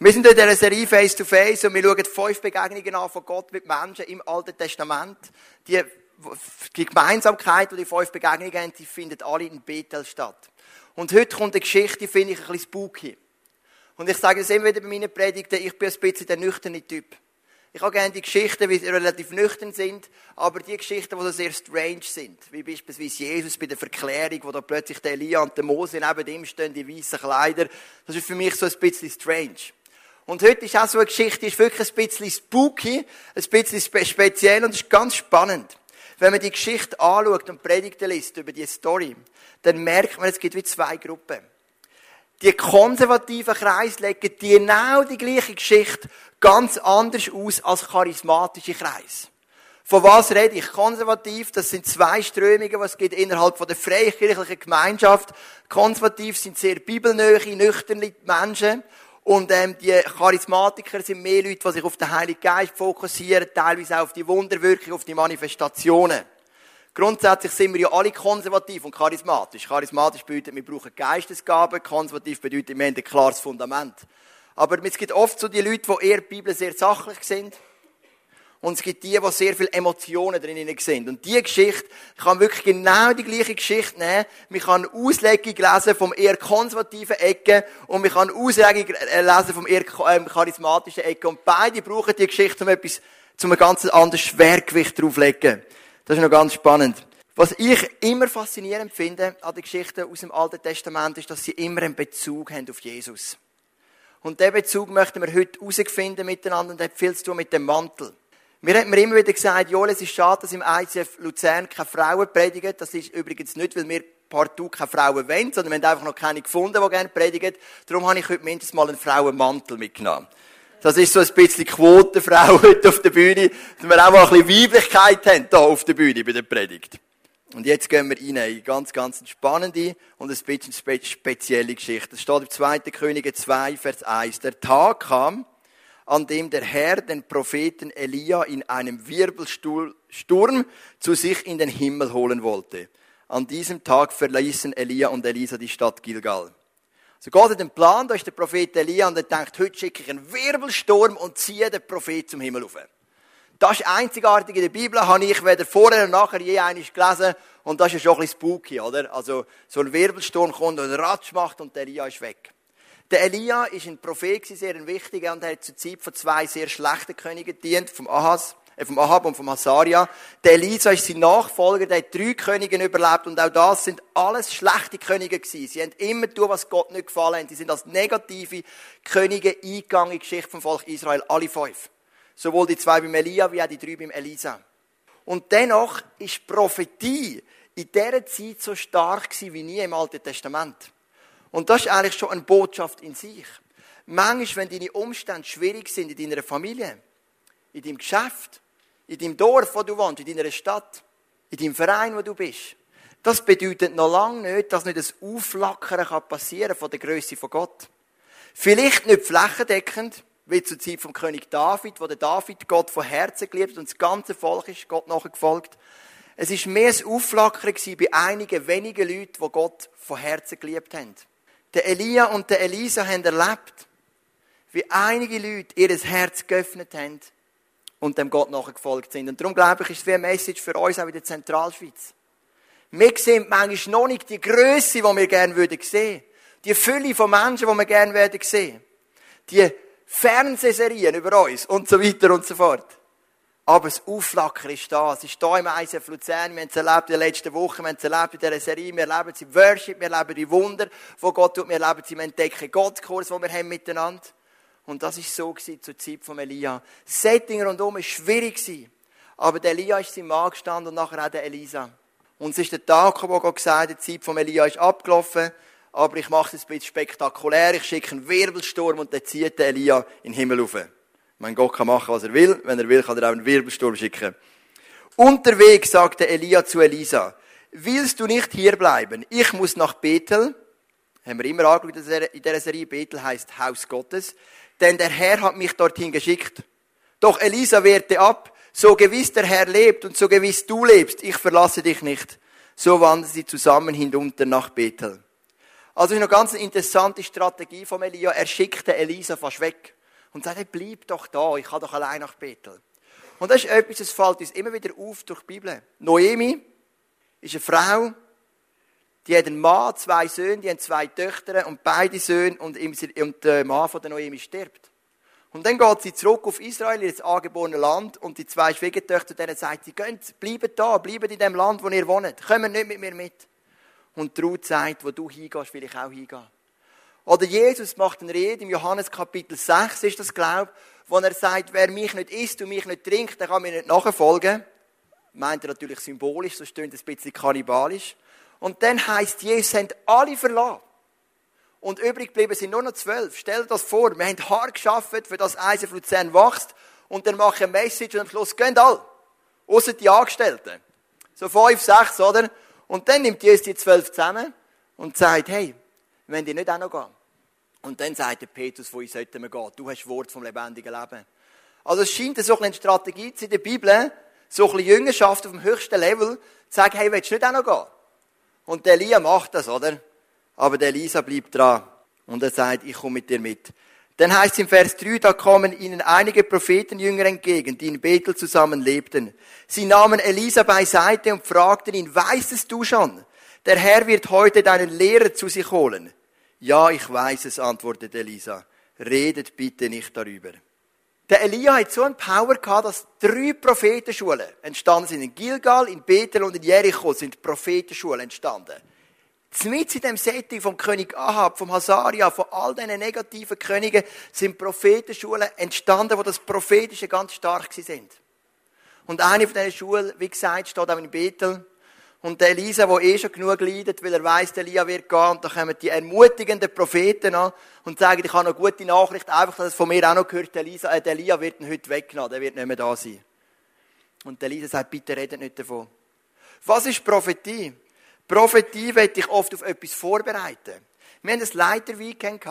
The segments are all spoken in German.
Wir sind in dieser Serie Face to Face und wir schauen fünf Begegnungen an von Gott mit Menschen im Alten Testament. Die, die Gemeinsamkeit, die die fünf Begegnungen haben, die finden alle in Bethel statt. Und heute kommt eine Geschichte, die finde ich ein bisschen spooky. Und ich sage es immer wieder bei meinen Predigten, ich bin ein bisschen der nüchterne Typ. Ich habe gerne die Geschichten, sie relativ nüchtern sind, aber die Geschichten, die so sehr strange sind, wie beispielsweise Jesus bei der Verklärung, wo da plötzlich der Elia und der Mose neben ihm stehen, die weißen Kleider, das ist für mich so ein bisschen strange. Und heute ist auch so eine Geschichte, die ist wirklich ein bisschen spooky, ein bisschen speziell und ist ganz spannend. Wenn man die Geschichte anschaut und Predigten liest über die Story, dann merkt man, es gibt wie zwei Gruppen. Die konservativen Kreise legen genau die gleiche Geschichte ganz anders aus als charismatische Kreise. Von was rede ich? Konservativ, das sind zwei Strömungen, es gibt innerhalb von der freikirchlichen Gemeinschaft. Konservativ sind sehr bibelnöche, nüchterne Menschen. Und ähm, die Charismatiker sind mehr Leute, die sich auf den Heiligen Geist fokussieren, teilweise auch auf die Wunderwirkung, auf die Manifestationen. Grundsätzlich sind wir ja alle konservativ und charismatisch. Charismatisch bedeutet, wir brauchen Geistesgaben. Konservativ bedeutet, wir haben ein klares Fundament. Aber es gibt oft so die Leute, die eher die Bibel sehr sachlich sind. Und es gibt die, die sehr viele Emotionen drin sind. Und diese Geschichte kann wirklich genau die gleiche Geschichte nehmen. Man kann Auslegung lesen vom eher konservativen Ecke und man kann Auslegung lesen vom eher ähm, charismatischen Ecke. Und beide brauchen die Geschichte, um etwas, um ein ganz anderes Schwergewicht draufzulegen. Das ist noch ganz spannend. Was ich immer faszinierend finde an den Geschichten aus dem Alten Testament, ist, dass sie immer einen Bezug haben auf Jesus. Und diesen Bezug möchten wir heute herausfinden miteinander und hat viel zu tun mit dem Mantel. Mir hat mir immer wieder gesagt, Joel, es ist schade, dass im ICF Luzern keine Frauen predigen. Das ist übrigens nicht, weil wir partout keine Frauen wollen, sondern wir haben einfach noch keine gefunden, die gerne predigen. Darum habe ich heute mindestens mal einen Frauenmantel mitgenommen. Das ist so ein bisschen Quotenfrau heute auf der Bühne, dass wir auch mal ein bisschen Weiblichkeit haben, hier auf der Bühne bei der Predigt. Und jetzt gehen wir rein in eine ganz, ganz spannende und ein bisschen spezielle Geschichte. Es steht im 2. Könige 2, Vers 1. Der Tag kam, an dem der Herr den Propheten Elia in einem Wirbelsturm zu sich in den Himmel holen wollte. An diesem Tag verließen Elia und Elisa die Stadt Gilgal. So Gott hat einen Plan, da ist der Prophet Elia und er denkt, heute schicke ich einen Wirbelsturm und ziehe den Prophet zum Himmel auf. Das ist einzigartig in der Bibel, habe ich weder vorher noch nachher je eines gelesen und das ist schon ein bisschen spooky, oder? Also, so ein Wirbelsturm kommt und einen Ratsch macht und der Elia ist weg. Der Elia ist ein Prophet, sehr ein wichtiger, und er hat zur Zeit von zwei sehr schlechten Königen gedient, vom Ahas, äh, vom Ahab und vom Hasaria. Der Elisa ist sein Nachfolger, der hat drei Könige überlebt, und auch das sind alles schlechte Könige gewesen. Sie haben immer tun, was Gott nicht gefallen hat. Sie sind als negative Könige eingegangen in die Geschichte vom Volk Israel, alle fünf. Sowohl die zwei beim Elia, wie auch die drei beim Elisa. Und dennoch ist Prophetie in dieser Zeit so stark gewesen wie nie im Alten Testament. Und das ist eigentlich schon eine Botschaft in sich. Manchmal, wenn deine Umstände schwierig sind in deiner Familie, in deinem Geschäft, in deinem Dorf, wo du wohnst, in deiner Stadt, in deinem Verein, wo du bist, das bedeutet noch lange nicht, dass nicht das Aufflackern passieren von der Größe von Gott. Vielleicht nicht flächendeckend, wie zur Zeit vom König David, wo der David Gott von Herzen geliebt und das ganze Volk ist Gott nachgefolgt. Es ist mehr ein Aufflackern bei einigen wenigen Leuten, die Gott von Herzen geliebt haben. Der Elia und der Elisa haben erlebt, wie einige Leute ihr Herz geöffnet haben und dem Gott nachgefolgt sind. Und darum glaube ich, ist es wie eine Message für uns auch in der Zentralschweiz. Wir sehen manchmal noch nicht die Größe, die wir gerne würden sehen. Die Fülle von Menschen, die wir gerne werden sehen. Die Fernsehserien über uns und so weiter und so fort. Aber das Aufflackern ist da. Es ist da im ISF Luzern. Wir haben es erlebt in den letzten Wochen. Wir haben es erlebt in dieser Serie. Wir erleben es im Worship. Wir erleben die Wunder, die Gott tut. Wir erleben es im Entdecken Gottskurs, den wir haben miteinander. Und das ist so gewesen zur Zeit von Elia. Das Setting rundum war schwierig. Aber der Elia ist sein Mann gestanden und nachher auch der Elisa. Und es ist der Tag, wo Gott gesagt hat, die Zeit von Elia ist abgelaufen. Aber ich mache es ein bisschen spektakulär. Ich schicke einen Wirbelsturm und dann zieht der Elia in den Himmel rauf. Mein Gott kann machen, was er will. Wenn er will, kann er auch einen Wirbelsturm schicken. Unterwegs sagte Elia zu Elisa, willst du nicht hier bleiben? Ich muss nach Bethel. Haben wir immer angeschaut in dieser Serie. Bethel heißt Haus Gottes. Denn der Herr hat mich dorthin geschickt. Doch Elisa wehrte ab. So gewiss der Herr lebt und so gewiss du lebst, ich verlasse dich nicht. So wanderten sie zusammen hinunter nach Bethel. Also ist noch ganz eine interessante Strategie von Elia. Er schickte Elisa fast weg und sagte, bleib doch da, ich kann doch allein nach Bethel. Und das ist etwas, das fällt uns immer wieder auf durch die Bibel. Noemi ist eine Frau, die hat einen Mann, zwei Söhne, die haben zwei Töchter und beide Söhne und der Mann von der Noemi stirbt. Und dann geht sie zurück auf Israel, in das angeborene Land, und die zwei Schwiegertöchter, denen sagt sie, bleibt da, bleibt in dem Land, wo ihr wohnt, kommt nicht mit mir mit. Und Ruth sagt, wo du hingehst, will ich auch hingehen. Oder Jesus macht eine Rede im Johannes Kapitel 6, ist das, glaube wo er sagt, wer mich nicht isst und mich nicht trinkt, der kann mir nicht nachfolgen. Meint er natürlich symbolisch, so stöhnt es ein bisschen kannibalisch. Und dann heißt Jesus, haben alle verlassen. Und übrig geblieben sind nur noch zwölf. Stell dir das vor, wir haben hart geschafft, für das ISF Luzern wächst. Und dann mache ich ein Message und am Schluss gehen alle. Außer die Angestellten. So fünf, sechs, oder? Und dann nimmt Jesus die zwölf zusammen und sagt, hey, wenn die nicht auch noch gehen. Und dann sagt der Petrus, wo ich sollten wir gehen? Du hast Wort vom lebendigen Leben. Also es scheint so eine Strategie zu in der Bibel, so ein bisschen Jüngerschaft auf dem höchsten Level, zu sagen, hey, willst du nicht auch noch gehen? Und der Elia macht das, oder? Aber der Elisa bleibt dran. Und er sagt, ich komme mit dir mit. Dann heißt es im Vers 3, da kommen ihnen einige Prophetenjünger entgegen, die in Bethel zusammen lebten. Sie nahmen Elisa beiseite und fragten ihn, weißt es du schon? Der Herr wird heute deinen Lehrer zu sich holen. Ja, ich weiß es, antwortete Elisa. Redet bitte nicht darüber. Der Elia hat so eine Power gehabt, dass drei Prophetenschulen entstanden sind. In Gilgal, in Bethel und in Jericho sind Prophetenschulen entstanden. Zumindest in dem Setting vom König Ahab, vom Hazaria, von all diesen negativen Königen sind Prophetenschulen entstanden, wo das Prophetische ganz stark sind. Und eine von diesen Schulen, wie gesagt, steht auch in Bethel. Und der Elisa, der eh schon genug leidet, weil er der Elia wird gehen, und da kommen die ermutigenden Propheten an und sagen, ich habe eine gute Nachricht, einfach, dass es von mir auch noch gehört, Elisa, äh, Elia wird ihn heute weggenommen, der wird nicht mehr da sein. Und der Elisa sagt, bitte redet nicht davon. Was ist Prophetie? Prophetie wird dich oft auf etwas vorbereiten. Wir haben ein Leiter-Weekend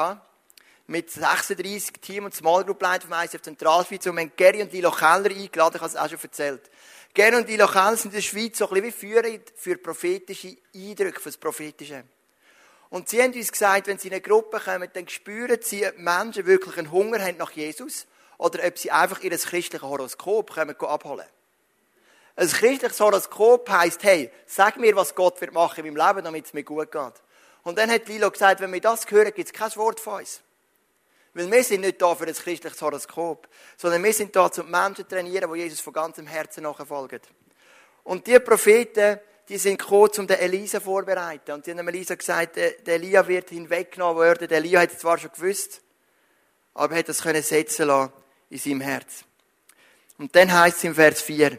mit 36 Team- und Small Group Leiter vom ICF Zentralschweiz und wir haben Gary und Lilo Keller eingeladen, ich habe es auch schon erzählt. Gary und Lilo Keller sind in der Schweiz so ein bisschen wie Führer für prophetische Eindrücke, für das Prophetische. Und sie haben uns gesagt, wenn sie in eine Gruppe kommen, dann spüren sie, ob Menschen wirklich einen Hunger haben nach Jesus oder ob sie einfach ihr christliches Horoskop können abholen. Ein christliches Horoskop heisst, hey, sag mir, was Gott wird machen in meinem Leben, damit es mir gut geht. Und dann hat Lilo gesagt, wenn wir das hören, gibt es kein Wort von uns. Weil wir sind nicht da für ein christliches Horoskop, sondern wir sind da, um Menschen zu trainieren, die Jesus von ganzem Herzen nachfolgen. Und die Propheten, die sind gekommen, um den Elisa vorzubereiten. Und die haben Elisa gesagt, der Elia wird hinweggenommen werden. Der Elia hat es zwar schon gewusst, aber er hat das können setzen lassen in seinem Herz. Und dann heißt es im Vers 4,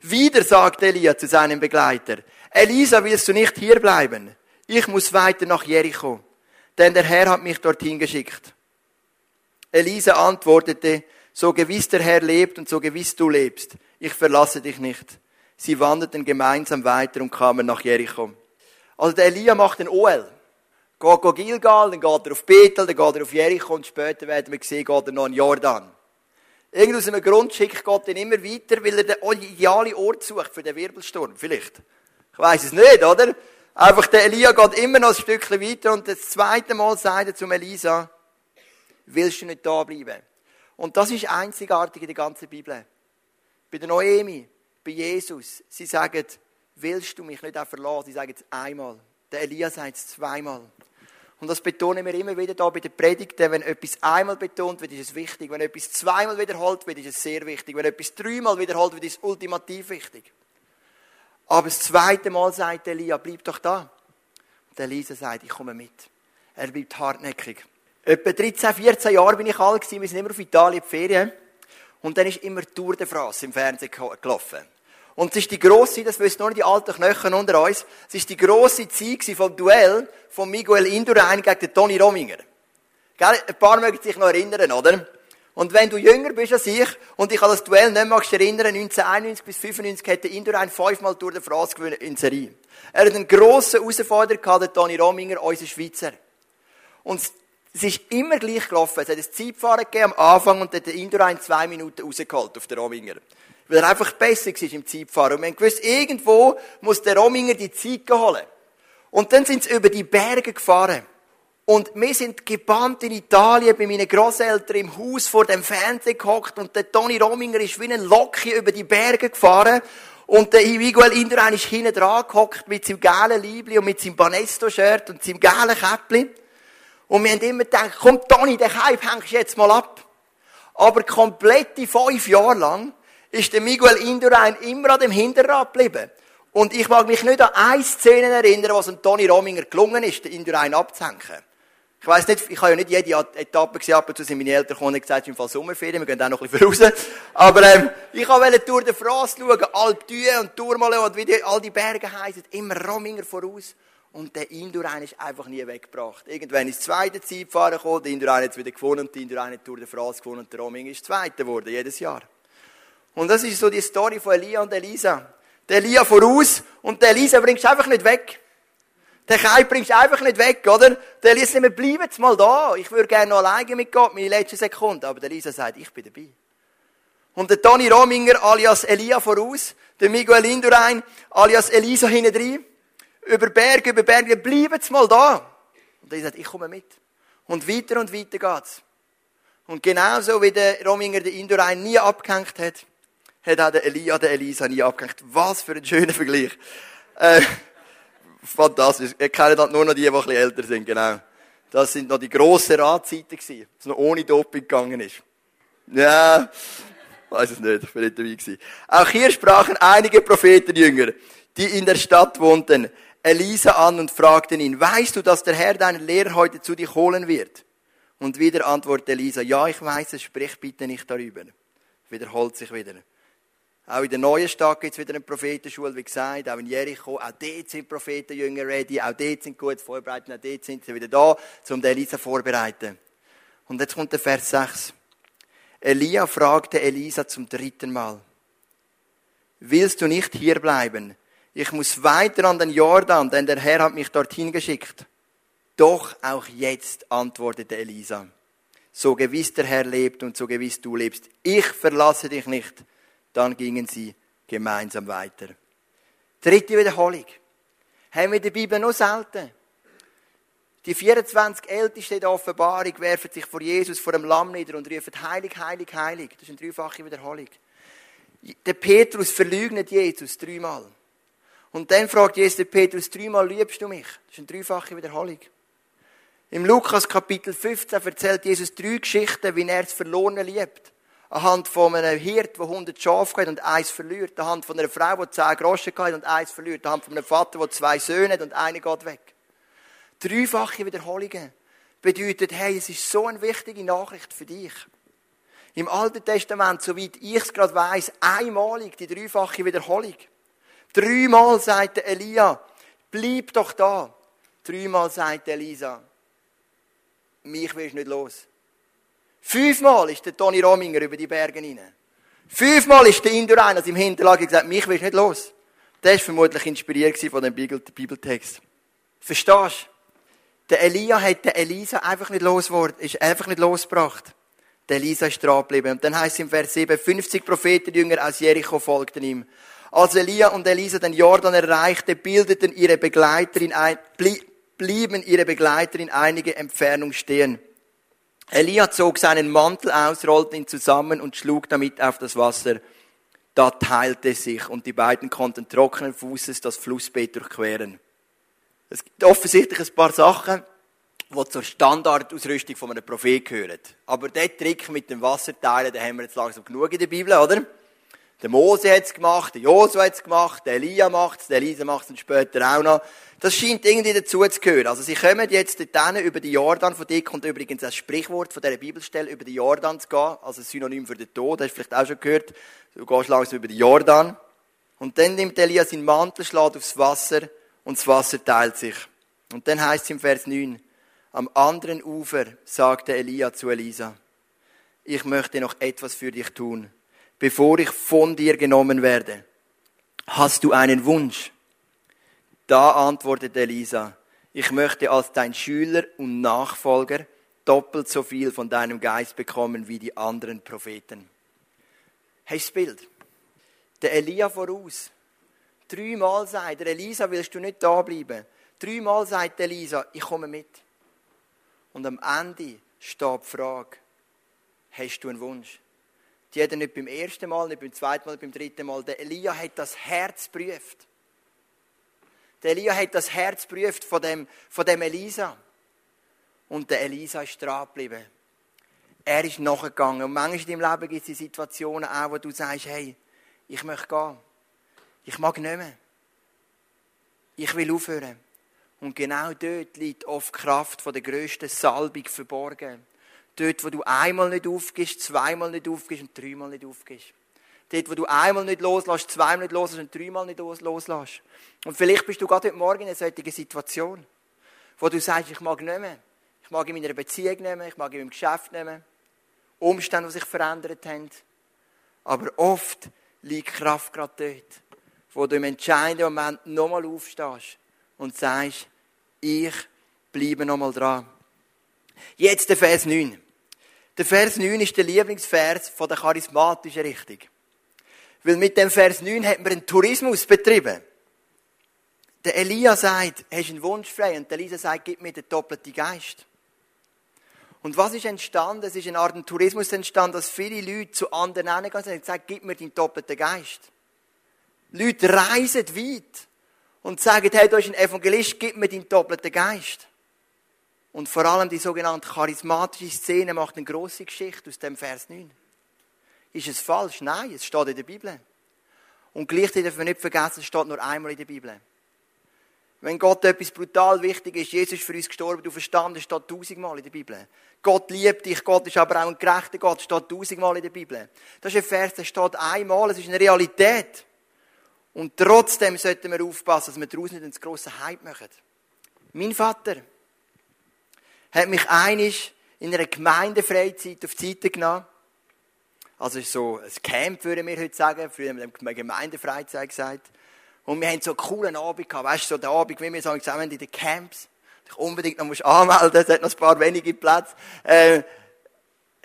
wieder sagt Elia zu seinem Begleiter, Elisa, willst du nicht hier bleiben? Ich muss weiter nach Jericho, denn der Herr hat mich dorthin geschickt. Elisa antwortete, so gewiss der Herr lebt und so gewiss du lebst, ich verlasse dich nicht. Sie wanderten gemeinsam weiter und kamen nach Jericho. Also der Elia macht ein OL. Geht Gilgal, dann geht er auf Bethel, dann geht er auf Jericho und später werden wir sehen, geht er noch in Jordan. Irgend aus einem Grund schickt Gott ihn immer weiter, weil er den idealen Ort sucht für den Wirbelsturm. Vielleicht. Ich weiß es nicht, oder? Einfach der Elia geht immer noch ein Stückchen weiter und das zweite Mal sagt er zum Elisa, willst du nicht da bleiben? Und das ist einzigartig in der ganzen Bibel. Bei der Noemi, bei Jesus, sie sagen, willst du mich nicht auch verlassen? Sie sagen es einmal. Der Elia sagt es zweimal. Und das betonen wir immer wieder da bei den Predigten. Wenn etwas einmal betont wird, ist es wichtig. Wenn etwas zweimal wiederholt wird, ist es sehr wichtig. Wenn etwas dreimal wiederholt wird, ist es ultimativ wichtig. Aber das zweite Mal sagt Elia, bleib doch da. Und Elisa sagt, ich komme mit. Er bleibt hartnäckig. Etwa 13, 14 Jahre bin ich alt. Wir sind immer auf Italien in Ferien. Und dann ist immer Tour de France im Fernsehen gelaufen. Und es ist die grosse, das wissen nur die alten Knöchel unter uns, es ist die grosse Zeit vom Duell von Miguel Indurain gegen den Toni Rominger. Gell? Ein paar mögen sich noch erinnern, oder? Und wenn du jünger bist als ich, und ich an das Duell nicht magst erinnern, 1991 bis 1995 hätte Indurain fünfmal Tour de France gewonnen in Serie. Er hat einen grossen Herausforderer gehabt, den Toni Rominger, unser Schweizer. Und es ist immer gleich gelaufen. Es hat ein Zeitfahren gegeben am Anfang und hat der Indurain zwei Minuten rausgeholt auf den Rominger weil er einfach besser war im Zeitfahren. Und wir haben gewusst, irgendwo muss der Rominger die Zeit holen. Und dann sind sie über die Berge gefahren. Und wir sind gebannt in Italien bei meinen Großeltern im Haus vor dem Fernseher gehockt und der Toni Rominger ist wie ein Lokki über die Berge gefahren und der Miguel Indurain ist hinten dran gehockt mit seinem gelben Liebli und mit seinem Banesto-Shirt und seinem gelben Käppli. Und wir haben immer gedacht, komm Toni, den Hype hängst du jetzt mal ab. Aber komplette fünf Jahre lang ist der Miguel Indurain immer an dem Hinterrad geblieben. Und ich mag mich nicht an eine Szene erinnern, was dem Toni Rominger gelungen ist, den Indurain abzuhängen. Ich weiss nicht, ich habe ja nicht jede Etappe gesehen, ab und zu sind meine Eltern gekommen und gesagt, im Fall Sommerferien, wir gehen auch noch ein bisschen raus. Aber, ähm, ich wollte Tour de France schauen, Alp d'Huez und Tourmalet und wie die, all die Berge heißen, immer Rominger voraus. Und der Indurain ist einfach nie weggebracht. Irgendwann ist das zweite Zeitfahren gekommen, der Indurain hat wieder gewonnen der Indurain hat Tour de France gewonnen der Rominger ist Zweiter geworden, jedes Jahr. Und das ist so die Story von Elia und Elisa. Der Elia voraus und der Elisa bringst du einfach nicht weg. Den Kai bringst du einfach nicht weg, oder? Der Elisa sagt, bleiben jetzt mal da. Ich würde gerne noch alleine mit Gott, meine letzte Sekunde. Aber der Elisa sagt, ich bin dabei. Und der Toni Rominger alias Elia voraus, der Miguel Indurain alias Elisa hinten drin, über Berg, über Berg, wir bleiben jetzt mal da. Und er sagt, ich komme mit. Und weiter und weiter geht's. Und genauso wie der Rominger den Indurain nie abgehängt hat, hat auch der Elia der Elisa nie abgehängt. Was für ein schöner Vergleich. Äh, fantastisch. Ihr kennt halt nur noch die, die ein bisschen älter sind, genau. Das sind noch die grossen Radzeiten gewesen, es noch ohne Doping gegangen ist. Ja, weiß es nicht, ich bin nicht dabei gewesen. Auch hier sprachen einige Prophetenjünger, die in der Stadt wohnten, Elisa an und fragten ihn, weißt du, dass der Herr deinen Lehrer heute zu dir holen wird? Und wieder antwortete Elisa, ja, ich weiß es, sprich bitte nicht darüber. Wiederholt sich wieder. Auch in der neuen Stadt gibt es wieder eine Prophetenschule, wie gesagt, auch in Jericho. Auch dort sind Prophetenjünger ready, auch dort sind gut vorbereitet, auch dort sind sie wieder da, um Elisa vorzubereiten. Und jetzt kommt der Vers 6. Elia fragte Elisa zum dritten Mal, willst du nicht hier bleiben? Ich muss weiter an den Jordan, denn der Herr hat mich dorthin geschickt. Doch auch jetzt, antwortete Elisa, so gewiss der Herr lebt und so gewiss du lebst, ich verlasse dich nicht dann gingen sie gemeinsam weiter. Dritte Wiederholung. Haben wir der Bibel noch selten. Die 24 Ältesten der Offenbarung werfen sich vor Jesus, vor dem Lamm nieder und rufen heilig, heilig, heilig. Das ist eine dreifache Wiederholung. Der Petrus verleugnet Jesus dreimal. Und dann fragt Jesus Petrus, dreimal liebst du mich? Das ist eine dreifache Wiederholung. Im Lukas Kapitel 15 erzählt Jesus drei Geschichten, wie er das Verlorene liebt anhand von einem Hirt, der 100 Schafe hat und eins verliert, anhand von einer Frau, die 10 Groschen hat und eins verliert, anhand von einem Vater, der zwei Söhne hat und einer geht weg. Dreifache Wiederholungen bedeutet, hey, es ist so eine wichtige Nachricht für dich. Im Alten Testament, soweit ich es gerade weiss, einmalig die dreifache Wiederholung. Dreimal sagt Elia, bleib doch da. Dreimal sagt Elisa, mich willst du nicht los. Fünfmal ist der Toni Rominger über die Berge hinein. Fünfmal ist der Indurain aus im Hinterlager gesagt, mich willst du nicht los. Der war vermutlich inspiriert von dem Bibeltext. Verstehst du? Der Elia hat den Elisa einfach nicht losgeworden, ist einfach nicht losgebracht. Der Elisa ist dran geblieben. Und dann heißt es im Vers 7, 50 Prophetenjünger aus Jericho folgten ihm. Als Elia und Elisa den Jordan erreichte, bildeten ihre Begleiter in ein, blieben ihre Begleiter in einige Entfernung stehen. Elia zog seinen Mantel aus, rollte ihn zusammen und schlug damit auf das Wasser. Da teilte sich und die beiden konnten trockenen Fußes das Flussbett durchqueren. Es gibt offensichtlich ein paar Sachen, die zur Standardausrüstung von einem Prophet gehören. Aber der Trick mit dem Wasserteilen, den haben wir jetzt langsam genug in der Bibel, oder? Der Mose hat es gemacht, der Josua hat es gemacht, der Elia macht es, der Elisa macht es später auch noch. Das scheint irgendwie dazu zu gehören. Also sie kommen jetzt dort über die Jordan, von dir kommt übrigens das Sprichwort von dieser Bibelstelle, über die Jordan zu gehen, also ein Synonym für den Tod, hast du vielleicht auch schon gehört. Du gehst langsam über die Jordan. Und dann nimmt Elia seinen Mantel, schlägt aufs Wasser und das Wasser teilt sich. Und dann heißt es im Vers 9, am anderen Ufer sagte Elia zu Elisa, ich möchte noch etwas für dich tun bevor ich von dir genommen werde. Hast du einen Wunsch? Da antwortete Elisa, ich möchte als dein Schüler und Nachfolger doppelt so viel von deinem Geist bekommen wie die anderen Propheten. Hey, das Bild. Der Elia voraus. Dreimal sagt er, Elisa, willst du nicht da bleiben? Dreimal sagt Elisa, ich komme mit. Und am Ende steht die Frage, hast du einen Wunsch? Die hat er nicht beim ersten Mal, nicht beim zweiten Mal, nicht beim dritten Mal. Der Elia hat das Herz prüft. Der Elia hat das Herz prüft von dem, von dem Elisa. Und der Elisa ist dran geblieben. Er ist nachgegangen. Und manchmal in deinem Leben gibt es Situationen auch, wo du sagst, hey, ich möchte gehen. Ich mag nicht mehr. Ich will aufhören. Und genau dort liegt oft die Kraft von der grössten Salbung verborgen. Dort, wo du einmal nicht aufgehst, zweimal nicht aufgehst und dreimal nicht aufgehst. Dort, wo du einmal nicht loslässt, zweimal nicht loslässt und dreimal nicht loslässt. Und vielleicht bist du gerade heute Morgen in einer solchen Situation, wo du sagst, ich mag nicht mehr. Ich mag in meiner Beziehung mehr, ich mag in meinem Geschäft mehr. Umstände, die sich verändert haben. Aber oft liegt Kraft gerade dort, wo du im entscheidenden Moment nochmal aufstehst und sagst, ich bleibe nochmal dran. Jetzt der Vers 9. Der Vers 9 ist der Lieblingsvers von der charismatischen Richtung. Weil mit dem Vers 9 hat man einen Tourismus betrieben. Der Elia sagt, hast einen Wunsch frei? Und der Elisa sagt, gib mir den doppelten Geist. Und was ist entstanden? Es ist eine Art Tourismus entstanden, dass viele Leute zu anderen hingegangen und sagen, gib mir den doppelten Geist. Leute reisen weit und sagen, hey, du bist ein Evangelist, gib mir den doppelten Geist. Und vor allem die sogenannte charismatische Szene macht eine große Geschichte aus dem Vers 9. Ist es falsch? Nein, es steht in der Bibel. Und gleichzeitig dürfen wir nicht vergessen, es steht nur einmal in der Bibel. Wenn Gott etwas brutal wichtig ist, Jesus ist für uns gestorben, du verstanden, steht tausendmal in der Bibel. Gott liebt dich, Gott ist aber auch ein gerechter Gott, steht tausendmal in der Bibel. Das ist ein Vers, der steht einmal, es ist eine Realität. Und trotzdem sollten wir aufpassen, dass wir daraus nicht einen grossen Hype machen. Mein Vater, hat mich einig in einer Gemeindefreizeit auf die Seite genommen. Also so ein Camp, würden wir heute sagen. Früher haben wir eine Gemeindefreizeit gesagt. Und wir haben so einen coolen Abend gehabt. Weißt du, so den Abend, wie wir zusammen in den Camps. Dich unbedingt noch musst anmelden, es hat noch ein paar wenige Plätze. Äh,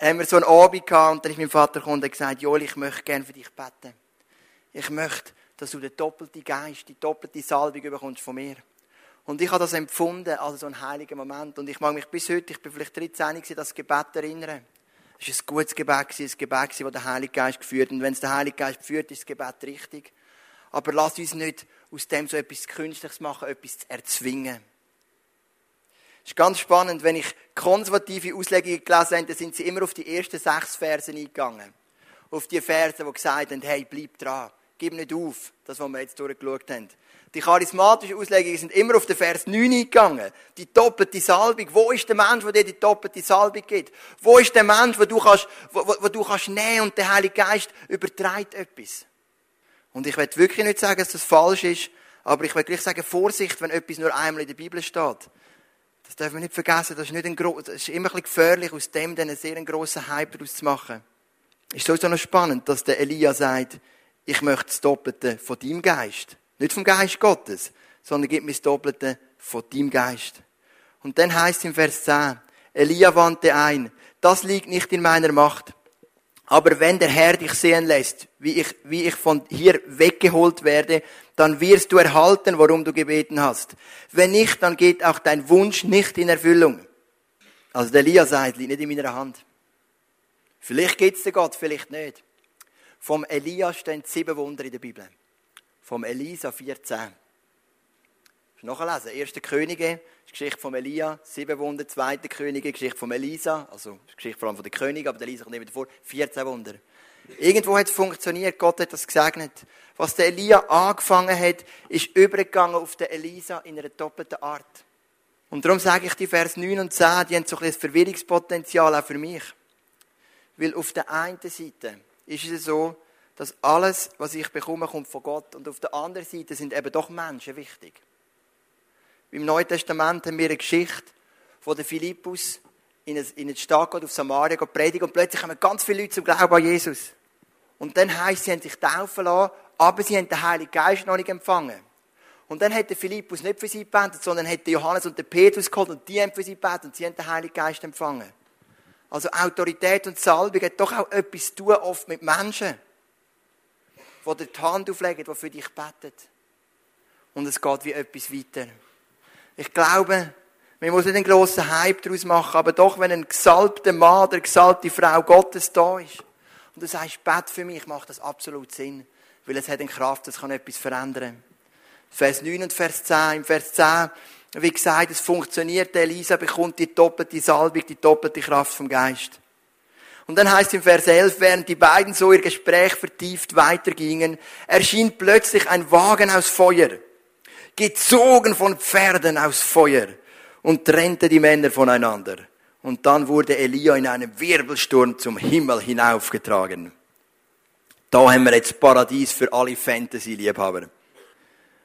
haben wir so einen Abend gehabt und dann ist mein Vater gekommen und gesagt, Joel, ich möchte gerne für dich beten. Ich möchte, dass du den doppelten Geist, die doppelte Salbung bekommst von mir. Und ich habe das empfunden als so ein heiliger Moment. Und ich mag mich bis heute, ich bin vielleicht 13, das Gebet erinnern. Es war ein gutes Gebet, ein Gebet, das der Heilige Geist geführt. Und wenn es der Heilige Geist führt, ist das Gebet richtig. Aber lass uns nicht aus dem so etwas Künstliches machen, etwas zu erzwingen. Es ist ganz spannend, wenn ich konservative Auslegungen gelesen habe, dann sind sie immer auf die ersten sechs Versen eingegangen. Auf die Verse, die gesagt haben, hey, bleib dran, gib nicht auf, das, was wir jetzt durchgeschaut haben. Die charismatischen Auslegungen sind immer auf den Vers 9 eingegangen. Die doppelte Salbung. Wo ist der Mensch, der dir die doppelte Salbung gibt? Wo ist der Mensch, wo du kannst, wo, wo, wo du kannst nehmen und der Heilige Geist übertreibt etwas? Und ich will wirklich nicht sagen, dass das falsch ist, aber ich will gleich sagen, Vorsicht, wenn etwas nur einmal in der Bibel steht. Das dürfen wir nicht vergessen. Das ist, nicht ein das ist immer ein bisschen gefährlich, aus dem dann einen sehr grossen Hype daraus zu machen. Ist sowieso noch spannend, dass der Elia sagt, ich möchte das Doppelte von deinem Geist. Nicht vom Geist Gottes, sondern gib mir das Doppelte von deinem Geist. Und dann heißt im Vers 10, Elia wandte ein, das liegt nicht in meiner Macht. Aber wenn der Herr dich sehen lässt, wie ich, wie ich von hier weggeholt werde, dann wirst du erhalten, worum du gebeten hast. Wenn nicht, dann geht auch dein Wunsch nicht in Erfüllung. Also der Elia sagt, liegt nicht in meiner Hand. Vielleicht geht's dir Gott, vielleicht nicht. Vom Elia stehen sieben Wunder in der Bibel vom Elisa 14. Nachlesen. Erste Könige, Geschichte von Elia, sieben Wunder. Zweite Könige, Geschichte von Elisa, also Geschichte vor allem von den Königen, aber der Elisa kommt nicht vor. 14 Wunder. Irgendwo hat es funktioniert, Gott hat das gesegnet. Was der Elia angefangen hat, ist übergegangen auf den Elisa in einer doppelten Art. Und darum sage ich die Vers 9 und 10, die haben so ein bisschen Verwirrungspotenzial auch für mich. Weil auf der einen Seite ist es so, dass alles, was ich bekomme, kommt von Gott. Und auf der anderen Seite sind eben doch Menschen wichtig. Im Neuen Testament haben wir eine Geschichte, wo der Philippus in eine Stadt geht, auf Samaria geht predigen und plötzlich kommen ganz viele Leute zum Glauben an Jesus. Und dann heisst, sie haben sich taufen lassen, aber sie haben den Heiligen Geist noch nicht empfangen. Und dann hat der Philippus nicht für sie gebetet, sondern hat Johannes und den Petrus geholt und die haben für sie gebetet und sie haben den Heiligen Geist empfangen. Also Autorität und Salbung hat doch auch etwas zu tun, oft mit Menschen wo dir die Hand auflegt, die für dich betet. Und es geht wie etwas weiter. Ich glaube, Man muss nicht einen grossen Hype daraus machen, aber doch, wenn ein gesalbter Mann, der gesalbte Frau Gottes da ist, und du sagst, bet für mich, macht das absolut Sinn, weil es hat eine Kraft, es kann etwas verändern. Vers 9 und Vers 10. Im Vers 10, wie gesagt, es funktioniert, Elisa bekommt die doppelte Salbung, die doppelte Kraft vom Geist. Und dann heißt im Vers 11, während die beiden so ihr Gespräch vertieft weitergingen, erschien plötzlich ein Wagen aus Feuer, gezogen von Pferden aus Feuer und trennte die Männer voneinander. Und dann wurde Elia in einem Wirbelsturm zum Himmel hinaufgetragen. Da haben wir jetzt Paradies für alle Fantasy-Liebhaber.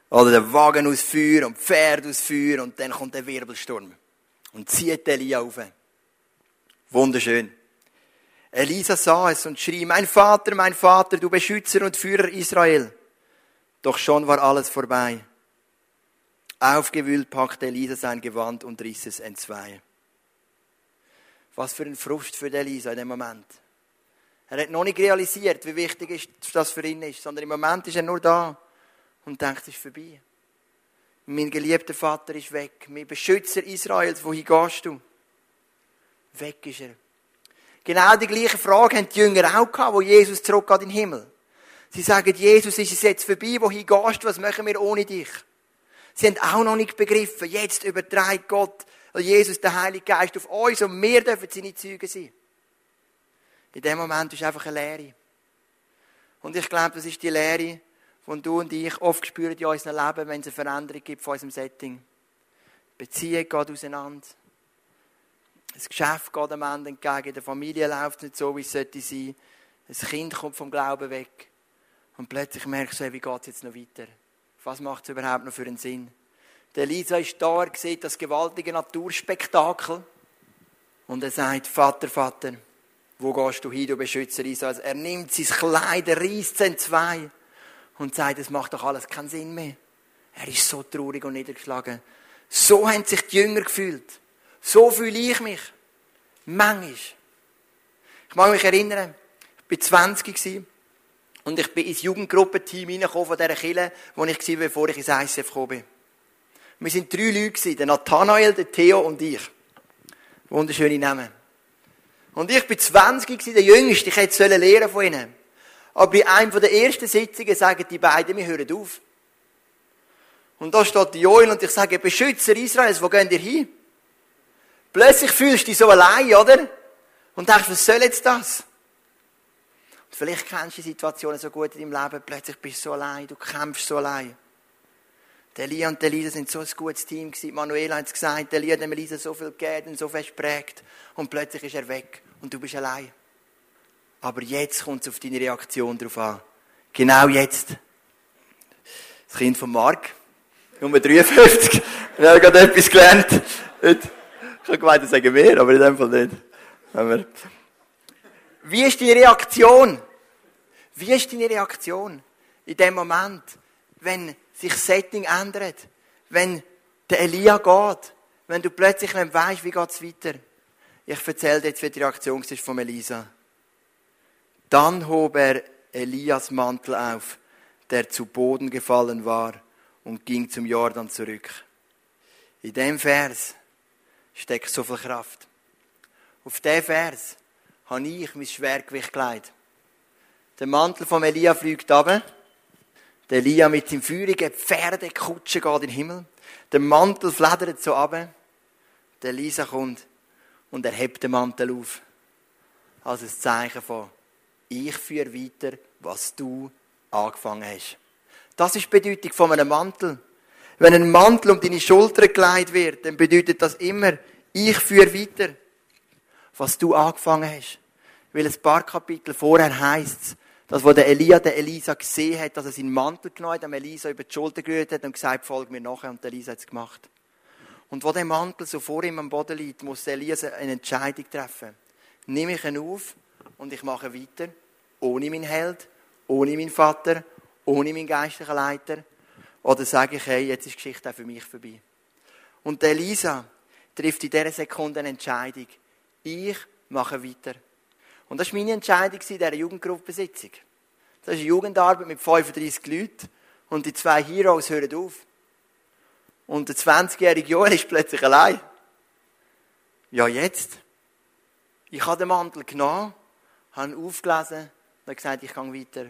Oder der Wagen aus Feuer und Pferd aus Feuer und dann kommt der Wirbelsturm und zieht Elia auf. Wunderschön. Elisa sah es und schrie, mein Vater, mein Vater, du Beschützer und Führer Israel. Doch schon war alles vorbei. Aufgewühlt packte Elisa sein Gewand und riss es entzwei. Was für ein Frust für Elisa in dem Moment. Er hat noch nicht realisiert, wie wichtig das für ihn ist, sondern im Moment ist er nur da und denkt, es ist vorbei. Mein geliebter Vater ist weg. Mein Beschützer Israels, wohin gehst du? Weg ist er. Genau die gleiche Frage haben die Jünger auch gehabt, wo Jesus zurückgeht in den Himmel. Sie sagen, Jesus, ist es jetzt vorbei, wohin gehst du, was machen wir ohne dich? Sie haben auch noch nicht begriffen, jetzt überträgt Gott, Jesus, der Heilige Geist, auf uns und wir dürfen seine Zeugen sein. In dem Moment ist einfach eine Lehre. Und ich glaube, das ist die Lehre, die du und ich oft spüren in unserem Leben, wenn es eine Veränderung gibt von unserem Setting. Die Beziehung auseinander. Das Geschäft geht am Ende entgegen. Der Familie läuft nicht so, wie es sollte sein. Das Kind kommt vom Glauben weg. Und plötzlich merkst du, wie geht es jetzt noch weiter? Was macht es überhaupt noch für einen Sinn? Der Lisa ist da, er sieht das gewaltige Naturspektakel. Und er sagt, Vater, Vater, wo gehst du hin, du Beschützer Israels? Er nimmt sein Kleid, er reißt es in zwei und sagt, es macht doch alles keinen Sinn mehr. Er ist so traurig und niedergeschlagen. So haben sich die Jünger gefühlt. So fühle ich mich. Manchmal. Ich mag mich erinnern, ich war 20 und ich bin ins Jugendgruppenteam reingekommen von dieser Kille, wo ich war, bevor ich ins ICF gekommen bin. Wir waren drei Leute, der Nathanael, der Theo und ich. Wunderschöne Namen. Und ich bin 20 der Jüngste, ich hätte lernen von ihnen. Aber bei einem der ersten Sitzungen sagen die beiden, wir hören auf. Und da steht Joel und ich sage, Beschützer Israels, wo gehen ihr hin? Plötzlich fühlst du dich so allein, oder? Und denkst, was soll jetzt das? Und vielleicht kennst du die Situationen so gut in deinem Leben, plötzlich bist du so allein, du kämpfst so allein. Der Elia und der Elisa sind so ein gutes Team gewesen. Manuela hat es gesagt, der Elia hat dem Elisa so viel gegeben und so fest prägt. Und plötzlich ist er weg und du bist allein. Aber jetzt kommt es auf deine Reaktion drauf an. Genau jetzt. Das Kind von Mark, Nummer 53, er hat gerade etwas gelernt. Ich habe gemeint, das sagen wir, aber in dem Fall nicht. Wie ist deine Reaktion? Wie ist deine Reaktion in dem Moment, wenn sich das Setting ändert? Wenn der Elia geht? Wenn du plötzlich nicht weißt, wie geht es weiter? Ich erzähle dir jetzt, wie die Reaktion ist von Elisa. Dann hob er Elias Mantel auf, der zu Boden gefallen war, und ging zum Jordan zurück. In dem Vers steckt so viel Kraft. Auf diesen Vers habe ich mein Schwergewicht gelegt. Der Mantel von Elia fliegt runter. Der Elia mit seinem feurigen Pferdekutsche geht in den Himmel. Der Mantel fledert so runter. Der Elisa kommt und er hebt den Mantel auf. Als ein Zeichen von, ich führe weiter, was du angefangen hast. Das ist die Bedeutung von einem Mantel. Wenn ein Mantel um deine Schulter gelegt wird, dann bedeutet das immer, ich führe weiter, was du angefangen hast. Weil ein paar Kapitel vorher heißt es, dass wo der Elia der Elisa gesehen hat, dass er seinen Mantel genommen hat, dem Elisa über die Schulter gerührt hat und gesagt, folg mir nachher. Und Elisa hat es gemacht. Und wo der Mantel so vor ihm am Boden liegt, muss Elisa eine Entscheidung treffen. Nehme ich ihn auf und ich mache weiter, ohne meinen Held, ohne meinen Vater, ohne meinen geistlichen Leiter, oder sage ich, hey, jetzt ist die Geschichte auch für mich vorbei. Und Elisa trifft in dieser Sekunde eine Entscheidung. Ich mache weiter. Und das war meine Entscheidung in dieser Jugendgruppensitzung. Das ist eine Jugendarbeit mit 35 Leuten und die zwei Heroes hören auf. Und der 20-jährige Joel ist plötzlich allein. Ja, jetzt. Ich habe den Mantel genommen, habe ihn aufgelesen und gesagt, ich gehe weiter.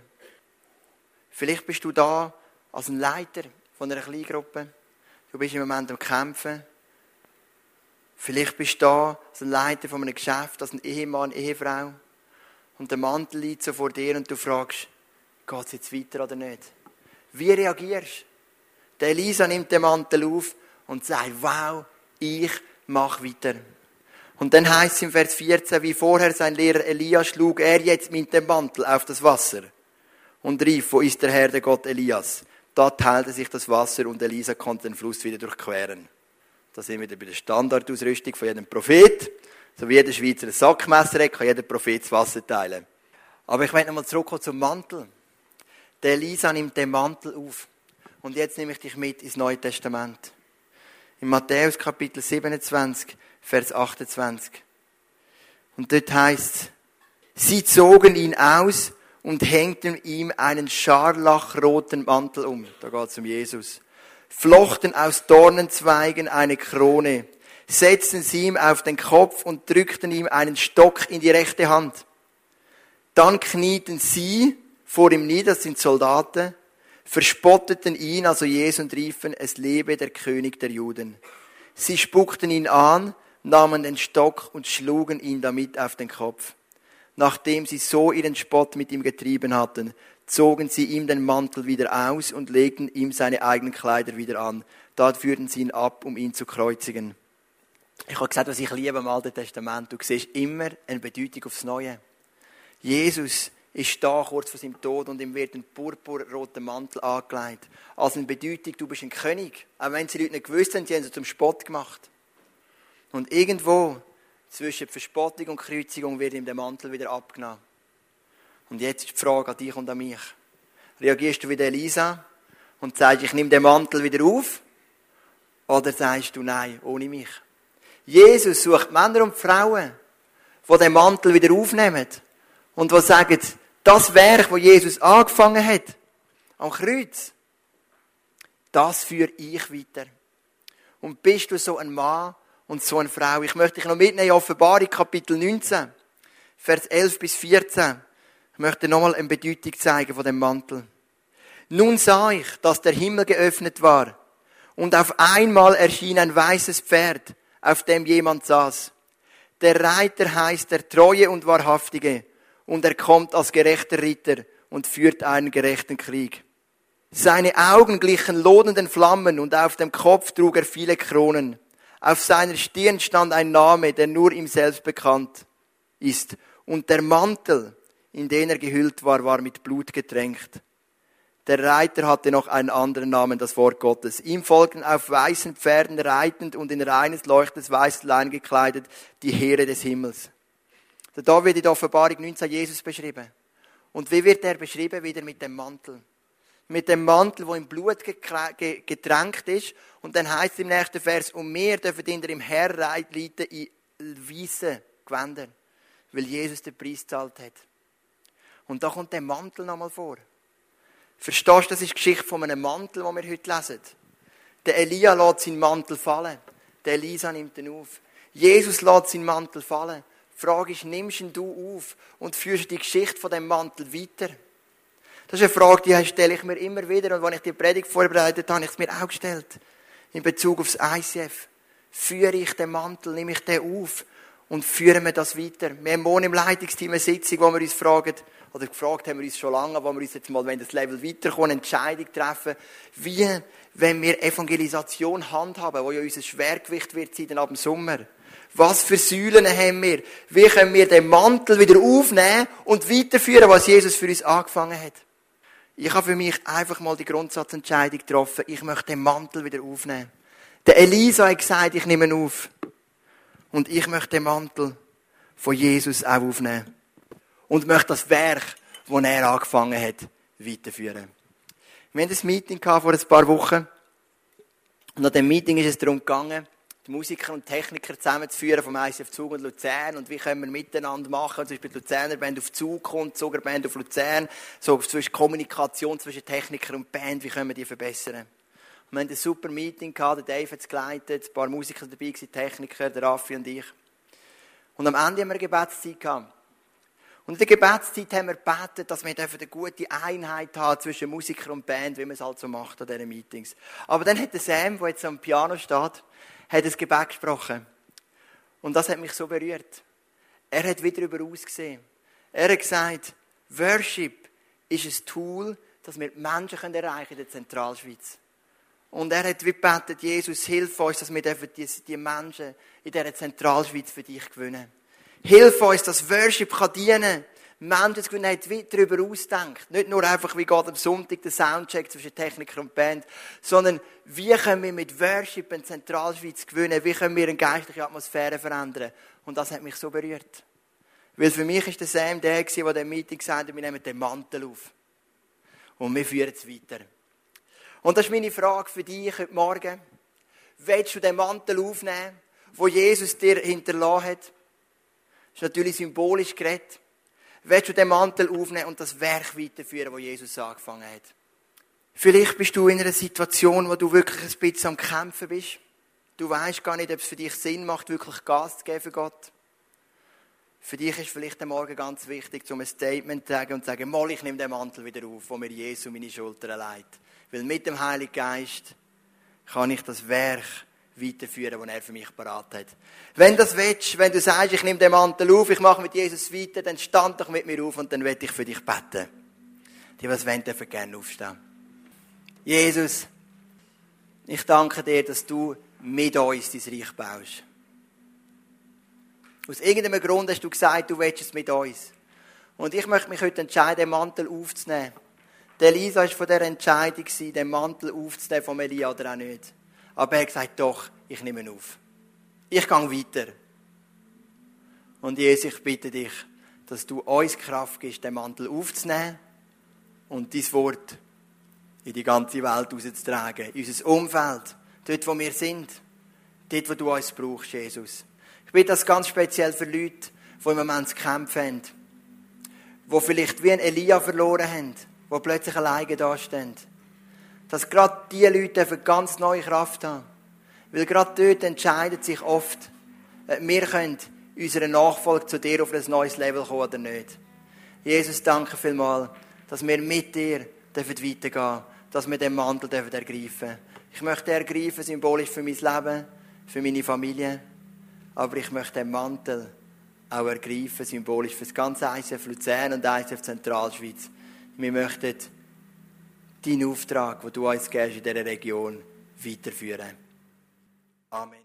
Vielleicht bist du da als ein Leiter von einer Kleingruppe. Du bist im Moment am Kämpfen. Vielleicht bist du da als ein Leiter von einem Geschäft, als ein Ehemann, Ehefrau. Und der Mantel liegt so vor dir und du fragst, geht es jetzt weiter oder nicht? Wie reagierst du? Elisa nimmt den Mantel auf und sagt, wow, ich mache weiter. Und dann heißt es im Vers 14, wie vorher sein Lehrer Elias schlug er jetzt mit dem Mantel auf das Wasser und rief, wo ist der Herr, der Gott Elias? Da teilte sich das Wasser und Elisa konnte den Fluss wieder durchqueren. Da sind wir wieder bei der Standardausrüstung von jedem Prophet. So wie jeder Schweizer ein Sackmesser hat, kann jeder Prophet das Wasser teilen. Aber ich möchte nochmal zurückkommen zum Mantel. Der Elisa nimmt den Mantel auf. Und jetzt nehme ich dich mit ins Neue Testament. In Matthäus Kapitel 27, Vers 28. Und dort heißt sie zogen ihn aus und hängten ihm einen scharlachroten Mantel um. Da geht es um Jesus. Flochten aus Dornenzweigen eine Krone, setzten sie ihm auf den Kopf und drückten ihm einen Stock in die rechte Hand. Dann knieten sie vor ihm nieder, das sind Soldaten, verspotteten ihn, also Jesus, und riefen, es lebe der König der Juden. Sie spuckten ihn an, nahmen den Stock und schlugen ihn damit auf den Kopf. Nachdem sie so ihren Spott mit ihm getrieben hatten, zogen sie ihm den Mantel wieder aus und legten ihm seine eigenen Kleider wieder an. Dort führten sie ihn ab, um ihn zu kreuzigen. Ich habe gesagt, was ich liebe im Alten Testament. Du siehst immer eine Bedeutung aufs Neue. Jesus ist da kurz vor seinem Tod und ihm wird ein purpurroter Mantel angelegt. Als eine Bedeutung, du bist ein König. Auch wenn sie Leute nicht gewusst haben, sie haben es zum Spott gemacht. Und irgendwo zwischen Verspottung und Kreuzigung wird ihm der Mantel wieder abgenommen. Und jetzt ist die Frage an dich und an mich. Reagierst du wie Elisa und sagst, ich nehme den Mantel wieder auf? Oder sagst du, nein, ohne mich? Jesus sucht Männer und Frauen, die den Mantel wieder aufnehmen und die sagen, das Werk, wo Jesus angefangen hat, am Kreuz, das führe ich weiter. Und bist du so ein Mann, und so eine Frau. Ich möchte dich noch mitnehmen in Offenbarung Kapitel 19, Vers 11 bis 14. Ich möchte nochmal eine Bedeutung zeigen von dem Mantel. Nun sah ich, dass der Himmel geöffnet war und auf einmal erschien ein weißes Pferd, auf dem jemand saß. Der Reiter heißt der Treue und Wahrhaftige und er kommt als gerechter Ritter und führt einen gerechten Krieg. Seine Augen glichen lodernden Flammen und auf dem Kopf trug er viele Kronen. Auf seiner Stirn stand ein Name, der nur ihm selbst bekannt ist. Und der Mantel, in den er gehüllt war, war mit Blut getränkt. Der Reiter hatte noch einen anderen Namen, das Wort Gottes. Ihm folgten auf weißen Pferden reitend und in reines leuchtendes weißes Lein gekleidet die Heere des Himmels. Da wird in der Offenbarung 19 Jesus beschrieben. Und wie wird er beschrieben? Wieder mit dem Mantel mit dem Mantel, wo im Blut getränkt ist. Und dann heißt es im nächsten Vers, und wir dürfen hinter im Herr reiten in weißen Gewändern, weil Jesus den Preis gezahlt hat. Und da kommt der Mantel nochmal vor. Verstehst du, das ist die Geschichte von einem Mantel, den wir heute lesen. Der Elia lässt seinen Mantel fallen. Der Elisa nimmt ihn auf. Jesus lässt seinen Mantel fallen. Die Frage ist, nimmst ihn du auf und führst die Geschichte von dem Mantel weiter? Das ist eine Frage, die stelle ich mir immer wieder. Und als ich die Predigt vorbereitet habe, habe ich es mir auch gestellt. In Bezug aufs ICF. Führe ich den Mantel, nehme ich den auf und führen wir das weiter. Wir haben morgen im Leitungsteam eine Sitzung, wo wir uns fragen, oder gefragt haben wir uns schon lange, wo wir uns jetzt mal, wenn das Level weiterkommt, eine Entscheidung treffen, wie, wenn wir Evangelisation handhaben, wo ja unser Schwergewicht wird sein ab dem Sommer. Was für Säulen haben wir? Wie können wir den Mantel wieder aufnehmen und weiterführen, was Jesus für uns angefangen hat? Ich habe für mich einfach mal die Grundsatzentscheidung getroffen, ich möchte den Mantel wieder aufnehmen. Der Elisa hat gesagt, ich nehme ihn auf. Und ich möchte den Mantel von Jesus auch aufnehmen. Und möchte das Werk, das er angefangen hat, weiterführen. Wir hatten ein Meeting vor ein paar Wochen. Und an dem Meeting ist es darum gegangen, die Musiker und Techniker zusammenzuführen vom ICF Zug und Luzern und wie können wir miteinander machen, zum Beispiel die Luzerner Band auf Zug kommt, Zuger Band auf Luzern, so zwischen Kommunikation zwischen Techniker und Band, wie können wir die verbessern. Wir hatten ein super Meeting gehabt, der Dave hat es geleitet, ein paar Musiker dabei, Techniker, der Raffi und ich. Und am Ende haben wir eine Gebetszeit gehabt. Und in der Gebetszeit haben wir gebetet, dass wir eine gute Einheit haben zwischen Musiker und Band, wie man es halt so macht an diesen Meetings. Aber dann hat der Sam, der jetzt am Piano steht, hat ein Gebet gesprochen. Und das hat mich so berührt. Er hat wieder über ausgesehen. Er hat gesagt, Worship ist ein Tool, das wir Menschen erreichen in der Zentralschweiz. Und er hat wie gebetet, Jesus, hilf uns, dass wir die, die Menschen in dieser Zentralschweiz für dich gewinnen. Hilf uns, dass Worship kann dienen Menschen wie darüber ausdenkt. Nicht nur einfach, wie geht am Sonntag der Soundcheck zwischen Techniker und Band, sondern wie können wir mit Worship in Zentralschweiz gewinnen? Wie können wir eine geistliche Atmosphäre verändern? Und das hat mich so berührt. Weil für mich ist der Sam der, der dem Meeting gesagt hat, wir nehmen den Mantel auf. Und wir führen es weiter. Und das ist meine Frage für dich heute Morgen. Willst du den Mantel aufnehmen, wo Jesus dir hinterlassen hat? Das ist natürlich symbolisch geredet. Willst du den Mantel aufnehmen und das Werk weiterführen, wo Jesus angefangen hat? Vielleicht bist du in einer Situation, wo du wirklich ein bisschen am Kämpfen bist. Du weißt gar nicht, ob es für dich Sinn macht, wirklich Gas zu geben für Gott. Für dich ist vielleicht der Morgen ganz wichtig, um ein Statement zu sagen und zu sagen, mal, ich nehme den Mantel wieder auf, wo mir Jesus meine Schultern leitet. Weil mit dem Heiligen Geist kann ich das Werk weiterführen, das er für mich parat hat. Wenn das willst, wenn du sagst, ich nehme den Mantel auf, ich mache mit Jesus weiter, dann stand doch mit mir auf und dann werde ich für dich beten. Die, was wollen, dürfen gerne aufstehen. Jesus, ich danke dir, dass du mit uns dein Reich baust. Aus irgendeinem Grund hast du gesagt, du willst es mit uns. Und ich möchte mich heute entscheiden, den Mantel aufzunehmen. Der Elisa war von der Entscheidung, den Mantel aufzunehmen von Elia oder auch nicht. Aber er hat gesagt, doch, ich nehme auf. Ich gehe weiter. Und Jesus, ich bitte dich, dass du uns Kraft gibst, den Mantel aufzunehmen und dein Wort in die ganze Welt rauszutragen. In unser Umfeld, dort, wo wir sind. Dort, wo du uns brauchst, Jesus. Ich bitte das ganz speziell für Leute, die im Moment zu kämpfen haben. Die vielleicht wie ein Elia verloren haben. Die plötzlich alleine dastehen. Dass gerade diese Leute eine ganz neue Kraft haben. Weil gerade dort entscheidet sich oft, wir können unsere Nachfolge zu dir auf ein neues Level kommen oder nicht. Jesus, danke vielmals, dass wir mit dir weitergehen dürfen, dass wir den Mantel ergreifen dürfen. Ich möchte ergreifen, symbolisch für mein Leben, für meine Familie, aber ich möchte den Mantel auch ergreifen, symbolisch für das ganze ICF Luzern und ICF Zentralschweiz. Wir möchten deinen Auftrag, den du uns in dieser Region, weiterführen. Amen.